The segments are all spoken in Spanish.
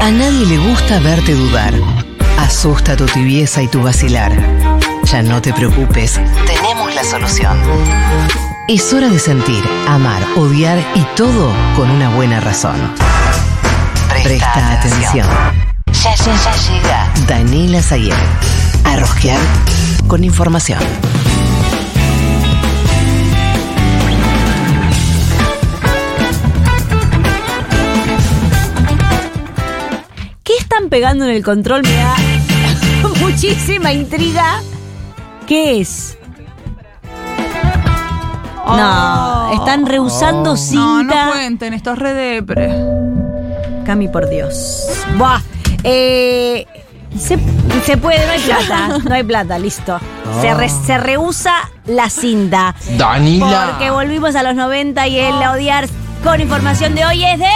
A nadie le gusta verte dudar. Asusta tu tibieza y tu vacilar. Ya no te preocupes, tenemos la solución. Es hora de sentir, amar, odiar y todo con una buena razón. Presta, atención. Ya, ya, ya llega Daniela Sayer. A rosquear con información. Pegando en el control? Me da muchísima intriga. ¿Qué es? No, están rehusando No, cinta. no cuenten, esto es re depre. Cami, por Dios. Buah. Eh, se, se puede, no hay plata. No hay plata, listo. Se, re- se rehúsa la cinta. Danila. Porque volvimos a los 90 y el odiar con información de hoy es de.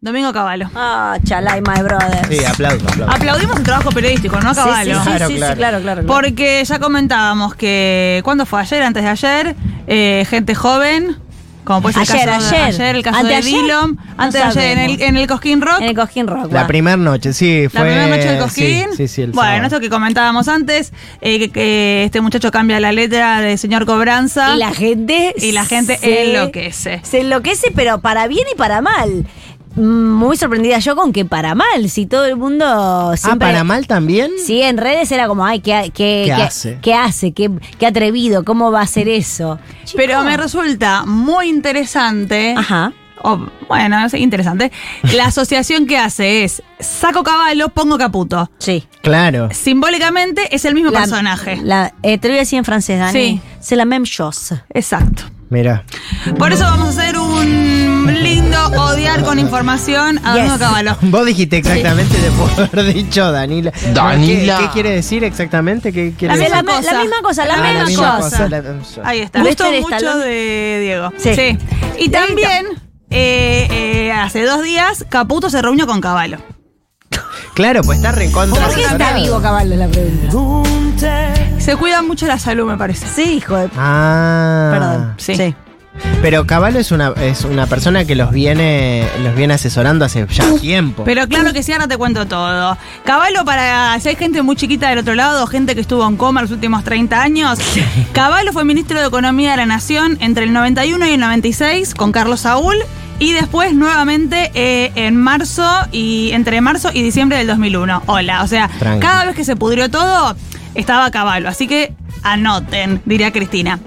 Domingo Cavallo. Ah, chalai, my brother. Sí, aplauso, aplauso. Aplaudimos el trabajo periodístico, ¿no, Sí, Caballo? sí, sí, Claro, sí, sí, claro. claro, claro, claro. Porque ya comentábamos que. ¿Cuándo fue? ¿Ayer? ¿Antes de ayer? Eh, gente joven. Como puede ser Ayer, el caso de ayer. el caso de Dillon. No Antes de ayer en el, en el Cosquín Rock. En el Cojín Rock. La primera noche, sí, La fue. primera noche del Cosquín. Sí, sí, sí, el bueno, sábado. esto que comentábamos antes, eh, que, que este muchacho cambia la letra de señor Cobranza. Y la gente. Y la gente se- enloquece. Se enloquece, pero para bien y para mal. Muy sorprendida yo con que para mal, si todo el mundo Ah, siempre... para mal también. Sí, en redes era como, ay, ¿qué, qué, ¿Qué qué- hace? ¿Qué hace? ¿Qué, qué atrevido? ¿Cómo va a hacer eso? Pero Chico. me resulta muy interesante. Ajá. o, bueno, es interesante. La asociación que hace es saco caballo, pongo caputo. Sí. Claro. Simbólicamente es el mismo La- personaje. La, eh, te lo voy a decir en francés, Dani. Sí. C'est la même chose. Exacto. Mira. Por eso vamos a hacer un lindo odiar con información a Yes. Domingo Caballo. Vos dijiste exactamente después de haber dicho Danila. Danila. ¿Qué, qué quiere decir exactamente? ¿Qué quiere La decir? misma cosa. la misma cosa, la Ah, misma misma cosa. la misma cosa. Ahí está. Gustó mucho de Diego. Sí. Y también, eh, eh, hace dos días, Caputo se reunió con Caballo. Claro, pues está recontra. ¿Por qué está vivo Caballo la pregunta? Se cuida mucho la salud, me parece. Sí, hijo de... Ah. Perdón. Sí. Pero Caballo es una, es una persona que los viene, los viene asesorando hace ya tiempo. Pero claro que sí, ahora te cuento todo. Caballo, para si hay gente muy chiquita del otro lado, gente que estuvo en coma los últimos 30 años, Caballo fue ministro de Economía de la Nación entre el 91 y el 96 con Carlos Saúl y después nuevamente eh, en marzo y entre marzo y diciembre del 2001. Hola, o sea, cada vez que se pudrió todo, estaba Caballo. Así que anoten, diría Cristina.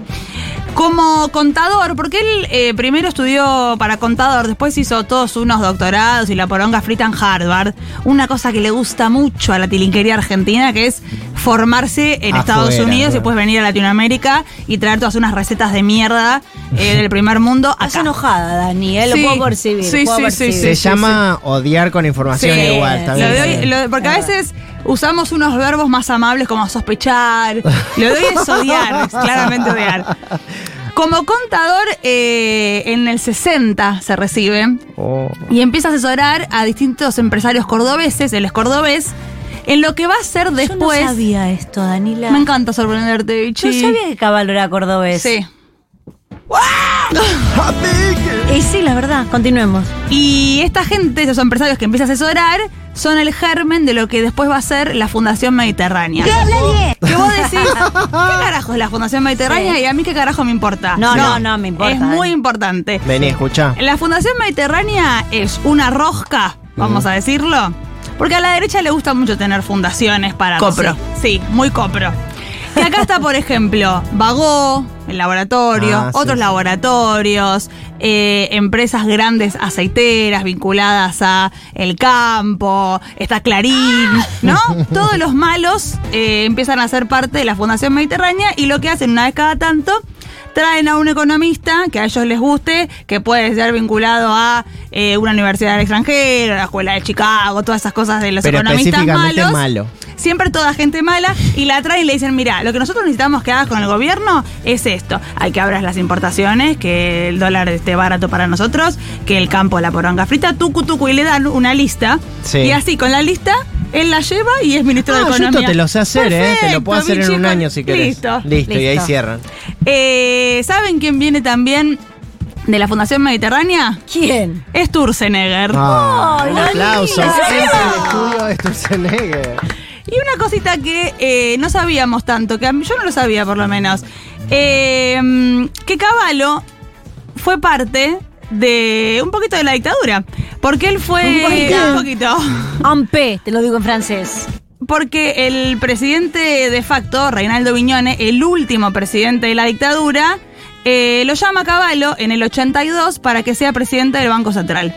Como contador, porque él eh, primero estudió para contador, después hizo todos unos doctorados y la poronga frita en Harvard. Una cosa que le gusta mucho a la tilinquería argentina, que es formarse en Afuera, Estados Unidos y después venir a Latinoamérica y traer todas unas recetas de mierda eh, del primer mundo Estás acá. enojada, Dani, ¿eh? lo Sí. puedo percibir. Sí, puedo sí, percibir. sí, Se sí, llama odiar con información Sí, igual. Lo de hoy- lo- porque a veces usamos unos verbos más amables como sospechar. Lo de hoy es odiar, es claramente odiar. Como contador, eh, en el 60 se recibe Oh. y empieza a asesorar a distintos empresarios cordobeses, él es cordobés, en lo que va a ser después. Yo no sabía esto, Danila. Me encanta sorprenderte, Yo Vichy. sabía que Caballo era cordobés. Sí. Y sí, la verdad, continuemos. Y esta gente, esos empresarios que empieza a asesorar, son el germen de lo que después va a ser la Fundación Mediterránea. Que vos decís, ¿qué carajo es la Fundación Mediterránea? Sí. Y a mí qué carajo me importa. No, no, no me importa, Es muy importante. Vení, escucha. La Fundación Mediterránea es una rosca, vamos a decirlo. Porque a la derecha le gusta mucho tener fundaciones para... Copro. Sí, sí, muy copro. Y acá está, por ejemplo, Vagó, el laboratorio, Ah, otros sí. laboratorios, eh, empresas grandes aceiteras vinculadas a el campo, está Clarín, ¿no? Todos los malos eh, empiezan a ser parte de la Fundación Mediterránea y lo que hacen una vez cada tanto traen a un economista que a ellos les guste, que puede ser vinculado a eh, una universidad del extranjero, la escuela de Chicago, todas esas cosas de los Pero economistas malos. malo. Siempre toda gente mala y la traen y le dicen, mira, lo que nosotros necesitamos que hagas con el gobierno es esto. Hay que abras las importaciones, que el dólar esté barato para nosotros, que el campo, la poronga frita, tucu, tucu, y le dan una lista. Sí. Y así, con la lista, él la lleva y es ministro de Ah, yo Economía. esto te lo sé hacer, ¿eh? Te lo puedo hacer en un año si querés. Listo. Listo, y ahí cierran. Eh, ¿Saben quién viene también de la Fundación Mediterránea ¿Quién? es Sturzenegger. Un la aplauso. Frente al estudio de Sturzenegger. Y una cosita que eh, no sabíamos tanto, que a mí- yo no lo sabía por lo menos, eh, mm, que Caballo fue parte de un poquito de la dictadura. Porque él fue... Un poquito. Un poquito. Te lo digo en francés. Porque el presidente de facto, Reinaldo Viñone, el último presidente de la dictadura, eh, lo llama a Caballo en el 82 para que sea presidente del Banco Central.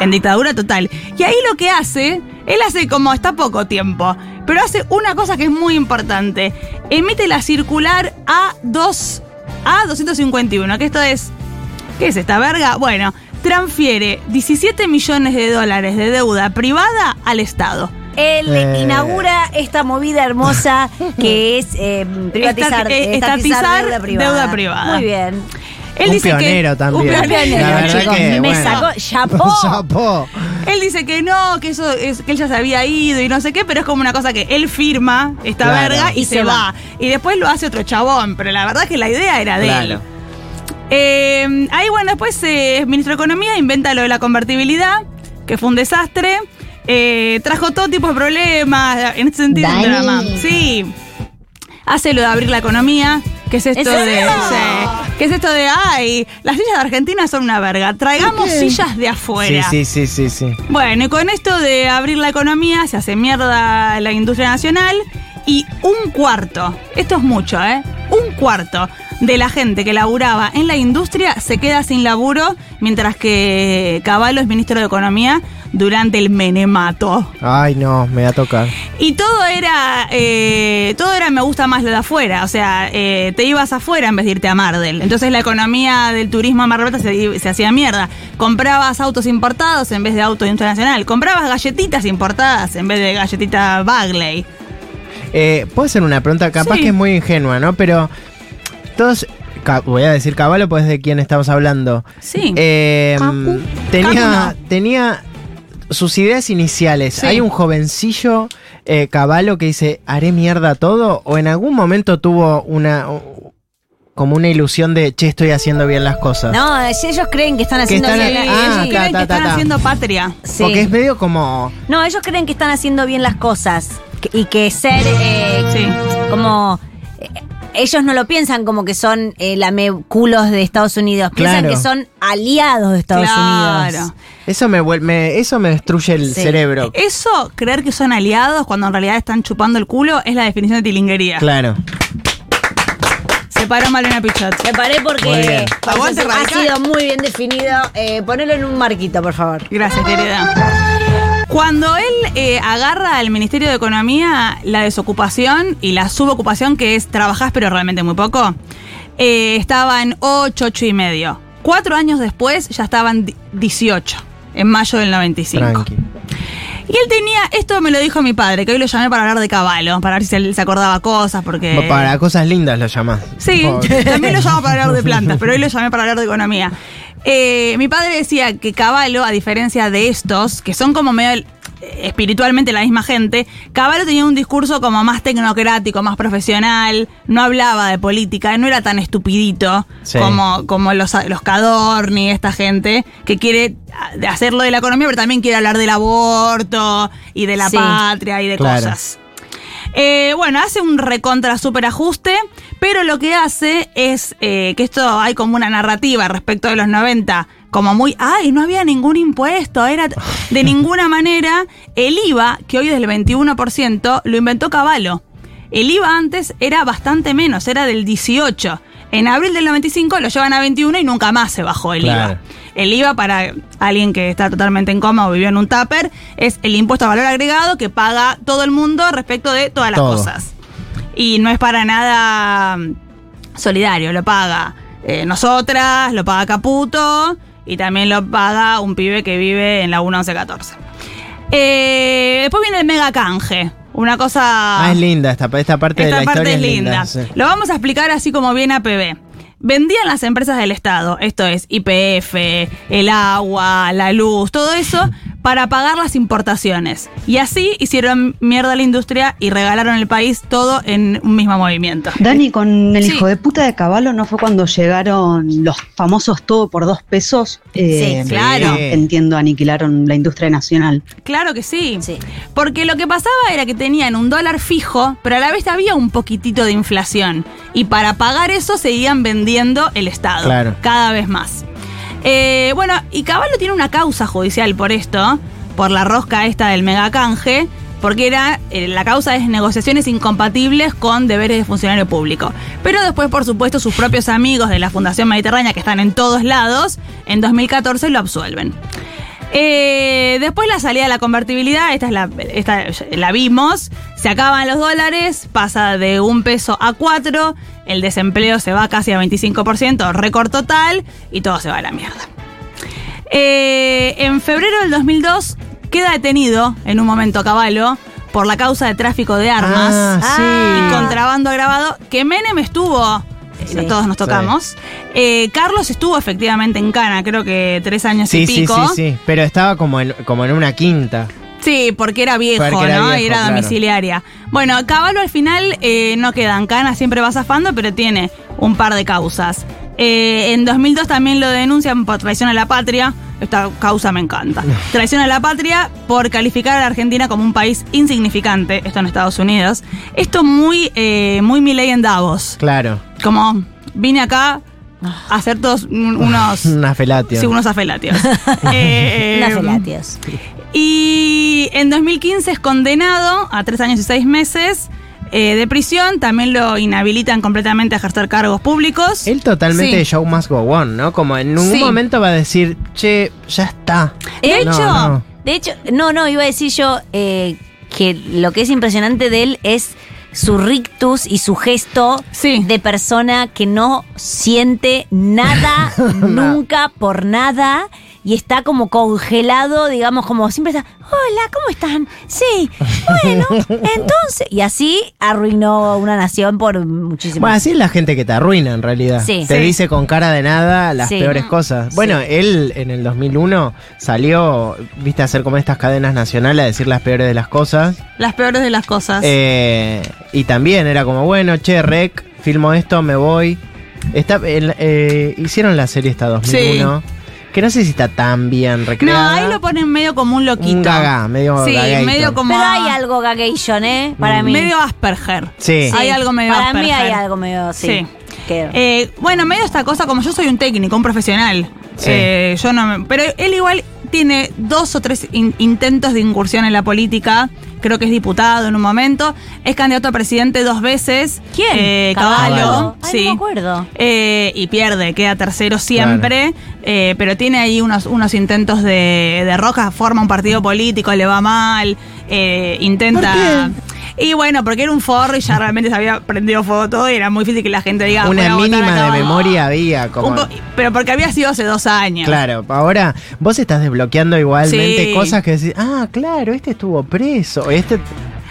En dictadura total. Y ahí lo que hace, él hace como está poco tiempo, pero hace una cosa que es muy importante. Emite la circular A2, A251, que esto es... ¿Qué es esta verga? Bueno, transfiere 17 millones de dólares de deuda privada al Estado. Él Eh. inaugura esta movida hermosa que es eh, privatizar, eh, estatizar estatizar deuda privada. deuda privada. Muy bien. Él Un dice pionero que, también. Un pionero. pionero, La verdad chicos. que, Me bueno. sacó. ¡Chapó! Chapó. Él dice que no, que eso es, que él ya se había ido y no sé qué, pero es como una cosa que él firma esta Claro. verga y, Y se, se va. Y después lo hace otro chabón, pero la verdad es que la idea era de él. Eh, ahí, bueno, después eh, el ministro de Economía inventa lo de la convertibilidad, que fue un desastre. Eh, trajo todo tipo de problemas, en este sentido, un drama. Sí. Hace lo de abrir la economía, que es esto ¿En de. sí, que es esto de, ay, las sillas de Argentina son una verga. Traigamos sillas de Sí, afuera. sí, sí, sí, sí. Bueno, y con esto de abrir la economía, se hace mierda la industria nacional y un cuarto, esto es mucho, ¿eh? Un cuarto de la gente que laburaba en la industria se queda sin laburo, mientras que Caballo es ministro de Economía durante el menemato. Ay, no, me va a tocar. Y todo era, eh, todo era me gusta más lo de afuera, o sea, eh, te ibas afuera en vez de irte a Mardel. Entonces la economía del turismo a Mar del Plata se, se hacía mierda. Comprabas autos importados en vez de autos internacional. Comprabas galletitas importadas en vez de galletitas Bagley. Eh, Puedo hacer una pregunta, capaz Sí. que es muy ingenua, ¿no? Pero todos, voy a decir caballo, pues de quién estamos hablando. Sí. Eh, tenía, tenía sus ideas iniciales. Sí. ¿Hay un jovencillo eh, caballo que dice, haré mierda todo? ¿O en algún momento tuvo una como una ilusión de, che, estoy haciendo bien las cosas? No, si ellos creen que están haciendo están- bien ah, ellos ta, creen ta, que están haciendo patria. Sí. Porque es medio como... No, ellos creen que están haciendo bien las cosas que- y que ser eh, Sí. como eh, ellos no lo piensan como que son eh, lameculos de Estados Unidos, piensan Claro. que son aliados de Estados Claro. Unidos. Eso me, me- eso me destruye el Sí. cerebro. Eso, creer que son aliados cuando en realidad están chupando el culo, es la definición de tilinguería. Claro. Se paró mal una pichot. Me paré porque ha sido muy bien definido. Eh, ponelo en un marquito, por favor. Gracias, querida. Cuando él eh, agarra al Ministerio de Economía la desocupación y la subocupación, que es trabajás pero realmente muy poco, eh, estaba en 8, 8 y medio. Cuatro años después ya estaban di- 18, en mayo del 95. Tranqui. Y él tenía, esto me lo dijo mi padre, que hoy lo llamé para hablar de caballo, para ver si él se acordaba cosas, porque... Para cosas lindas lo llamás. Sí, Pobre. también lo llamo para hablar de plantas, pero hoy lo llamé para hablar de economía. Eh, mi padre decía que Caballo, a diferencia de estos, que son como medio eh, espiritualmente la misma gente, Caballo tenía un discurso como más tecnocrático, más profesional, no hablaba de política, no era tan estupidito Sí. como, como los, los Cadorni, esta gente, que quiere hacerlo de la economía, pero también quiere hablar del aborto y de la Sí. patria y de Claro. cosas. Eh, bueno, hace un recontra super ajuste, pero lo que hace es eh, que esto hay como una narrativa respecto de los 90, como muy, ay, no había ningún impuesto, era t-". de ninguna manera. El IVA, que hoy es del 21%, lo inventó Caballo. El IVA antes era bastante menos, era del 18. En abril del 95 lo llevan a 21 y nunca más se bajó el Claro. IVA. El IVA, para alguien que está totalmente en coma o vivió en un tupper, es el impuesto a valor agregado que paga todo el mundo respecto de todas las Todo. cosas. Y no es para nada mm, solidario, lo paga eh, nosotras, lo paga Caputo y también lo paga un pibe que vive en la 1114. Eh, después viene el mega canje. Una cosa. Ah, es linda esta, esta parte de Esta la parte historia. es linda. sí. Lo vamos a explicar así como viene APB. Vendían las empresas del Estado, esto es IPF, el agua, la luz, todo eso, para pagar las importaciones. Y así hicieron mierda a la industria y regalaron el país todo en un mismo movimiento. Dani, con el Sí. hijo de puta de Caballo, ¿no fue cuando llegaron los famosos todo por dos pesos? Eh, Sí, claro. Entiendo, aniquilaron la industria nacional. Claro que sí. Sí. Porque lo que pasaba era que tenían un dólar fijo, pero a la vez había un poquitito de inflación. Y para pagar eso seguían vendiendo el Estado. Claro. Cada vez más. Eh, bueno, y Caballo tiene una causa judicial por esto, por la rosca esta del megacanje, porque era eh, la causa es negociaciones incompatibles con deberes de funcionario público. Pero después, por supuesto, sus propios amigos de la Fundación Mediterránea, que están en todos lados, en 2014 lo absuelven. Eh, después la salida de la convertibilidad, esta es la, esta la vimos, se acaban los dólares, pasa de un peso a cuatro, el desempleo se va casi a 25%, récord total, y todo se va a la mierda. Eh, en febrero del 2002 queda detenido en un momento a caballo por la causa de tráfico de armas Ah, sí. y contrabando agravado, que Menem estuvo, Sí. todos nos tocamos. Eh, Carlos estuvo efectivamente en Cana, creo que tres años Sí, y sí, pico. sí, sí. Pero estaba como en, como en una quinta. Sí, porque era viejo, Porque era ¿no? viejo, y era claro. domiciliaria. Bueno, Caballo al final eh, no queda en cana, siempre va zafando, pero tiene un par de causas. Eh, en 2002 también lo denuncian por traición a la patria. Esta causa me encanta. Traición a la patria por calificar a la Argentina como un país insignificante, esto en Estados Unidos. Esto muy, eh, muy Milei en Davos. Claro. Como vine acá a hacer todos un- unos... Una felatio. Sí, unos afelatios. Eh, Unas felatios. y en 2015 es condenado a tres años y seis meses eh, de prisión. También lo inhabilitan completamente a ejercer cargos públicos. Él totalmente Sí. de show must go on, ¿no? Como en ningún Sí. momento va a decir, che, ya está. De No, hecho, no. de hecho, no, no, iba a decir yo eh, que lo que es impresionante de él es su rictus y su gesto Sí. de persona que no siente nada nunca por nada y está como congelado, digamos, como siempre está, hola, ¿cómo están? Sí, bueno, entonces, y así arruinó una nación por muchísimo Bueno, así es la gente que te arruina en realidad. Sí. Te Sí. dice con cara de nada las Sí. peores cosas. Bueno, él en el 2001 salió, viste, a hacer como estas cadenas nacionales a decir las peores de las cosas. Las peores de las cosas. Eh, y también era como, bueno, che, rec, filmo esto, me voy. Está, el- eh, hicieron la serie esta 2001. Que no sé si está tan bien no, recreada. ahí lo ponen medio como un loquito. Un gaga, medio Sí, medio como. Pero hay algo gagation, ¿eh? Para mí. Medio Asperger. Sí. Hay algo medio Para mí hay Asperger. algo medio, sí. Eh, bueno, medio esta cosa, como yo soy un técnico, un profesional. Sí. eh, yo no me- Pero él igual tiene dos o tres in- intentos de incursión en la política. Creo que es diputado en un momento. Es candidato a presidente dos veces. ¿Quién? Eh, Caballo. Caballo. Ay, sí. no me acuerdo. Eh, y pierde, queda tercero siempre. eh, pero tiene ahí unos, unos intentos de, de Roja, forma un partido político, le va mal. eh, intenta. Y bueno, porque era un forro y ya realmente se había prendido fuego todo y era muy difícil que la gente diga. "Voy a Una mínima de Caballo". memoria había. Como, po- pero porque había sido hace dos años. Claro, ahora vos estás desbloqueando igualmente Sí. cosas que decís, ah, claro, este estuvo preso, este...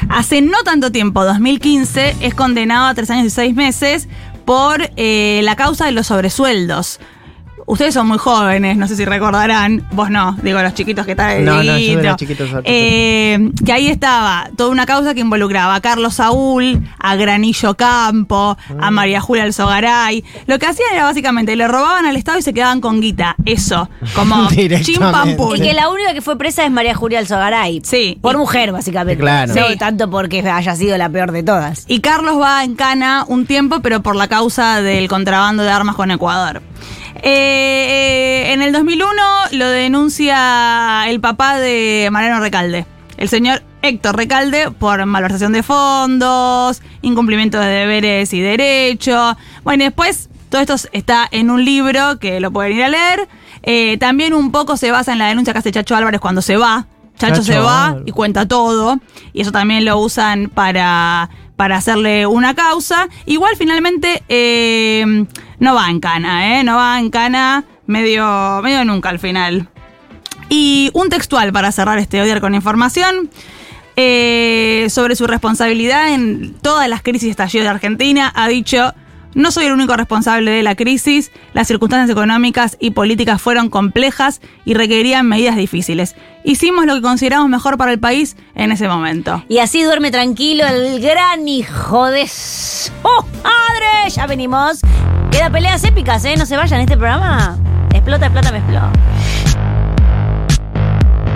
Hace no tanto tiempo, 2015, es condenado a tres años y seis meses por eh, la causa de los sobresueldos. Ustedes son muy jóvenes, no sé si recordarán, vos no, digo los chiquitos que están No, no, yo chiquitos otros. Eh, que ahí estaba toda una causa que involucraba a Carlos Saúl, a Granillo Campo, a María Julia Alzogaray. Lo que hacían era básicamente le robaban al Estado y se quedaban con guita. Eso, como Directamente. chim pam pum. Y que la única que fue presa es María Julia Alzogaray. Sí. Por Y- mujer, básicamente. Claro. No Sí. tanto porque haya sido la peor de todas. Y Carlos va en cana un tiempo, pero por la causa del contrabando de armas con Ecuador. Eh, en el 2001 lo denuncia el papá de Mariano Recalde, el señor Héctor Recalde, por malversación de fondos, incumplimiento de deberes y derechos. Bueno, y después todo esto está en un libro que lo pueden ir a leer. Eh, también un poco se basa en la denuncia que hace Chacho Álvarez cuando se va. Chacho, Chacho se va Álvarez. y cuenta todo. Y eso también lo usan para, para hacerle una causa. Igual finalmente eh, no va en cana, ¿eh? No va en cana medio, medio nunca al final. Y un textual para cerrar este odiar con información. eh, sobre su responsabilidad en todas las crisis de estallido de Argentina, ha dicho, No soy el único responsable de la crisis, las circunstancias económicas y políticas fueron complejas y requerían medidas difíciles. Hicimos lo que consideramos mejor para el país en ese momento. Y así duerme tranquilo el gran hijo de su madre. Ya venimos. Queda peleas épicas, ¿eh? No se vayan, este programa explota, explota, me explota.